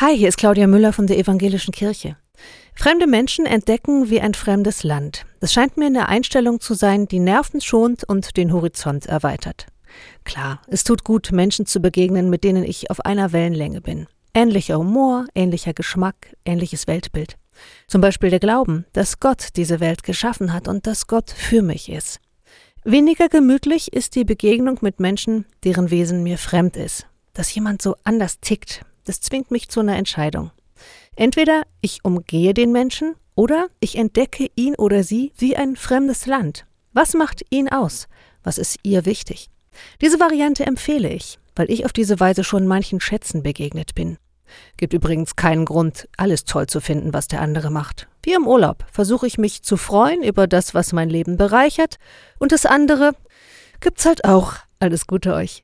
Hi, hier ist Claudia Müller von der Evangelischen Kirche. Fremde Menschen entdecken wie ein fremdes Land. Das scheint mir eine Einstellung zu sein, die Nerven schont und den Horizont erweitert. Klar, es tut gut, Menschen zu begegnen, mit denen ich auf einer Wellenlänge bin. Ähnlicher Humor, ähnlicher Geschmack, ähnliches Weltbild. Zum Beispiel der Glauben, dass Gott diese Welt geschaffen hat und dass Gott für mich ist. Weniger gemütlich ist die Begegnung mit Menschen, deren Wesen mir fremd ist. Dass jemand so anders tickt, das zwingt mich zu einer Entscheidung. Entweder ich umgehe den Menschen oder ich entdecke ihn oder sie wie ein fremdes Land. Was macht ihn aus? Was ist ihr wichtig? Diese Variante empfehle ich, weil ich auf diese Weise schon manchen Schätzen begegnet bin. Gibt übrigens keinen Grund, alles toll zu finden, was der andere macht. Wie im Urlaub versuche ich mich zu freuen über das, was mein Leben bereichert, und das andere gibt's halt auch. Alles Gute euch.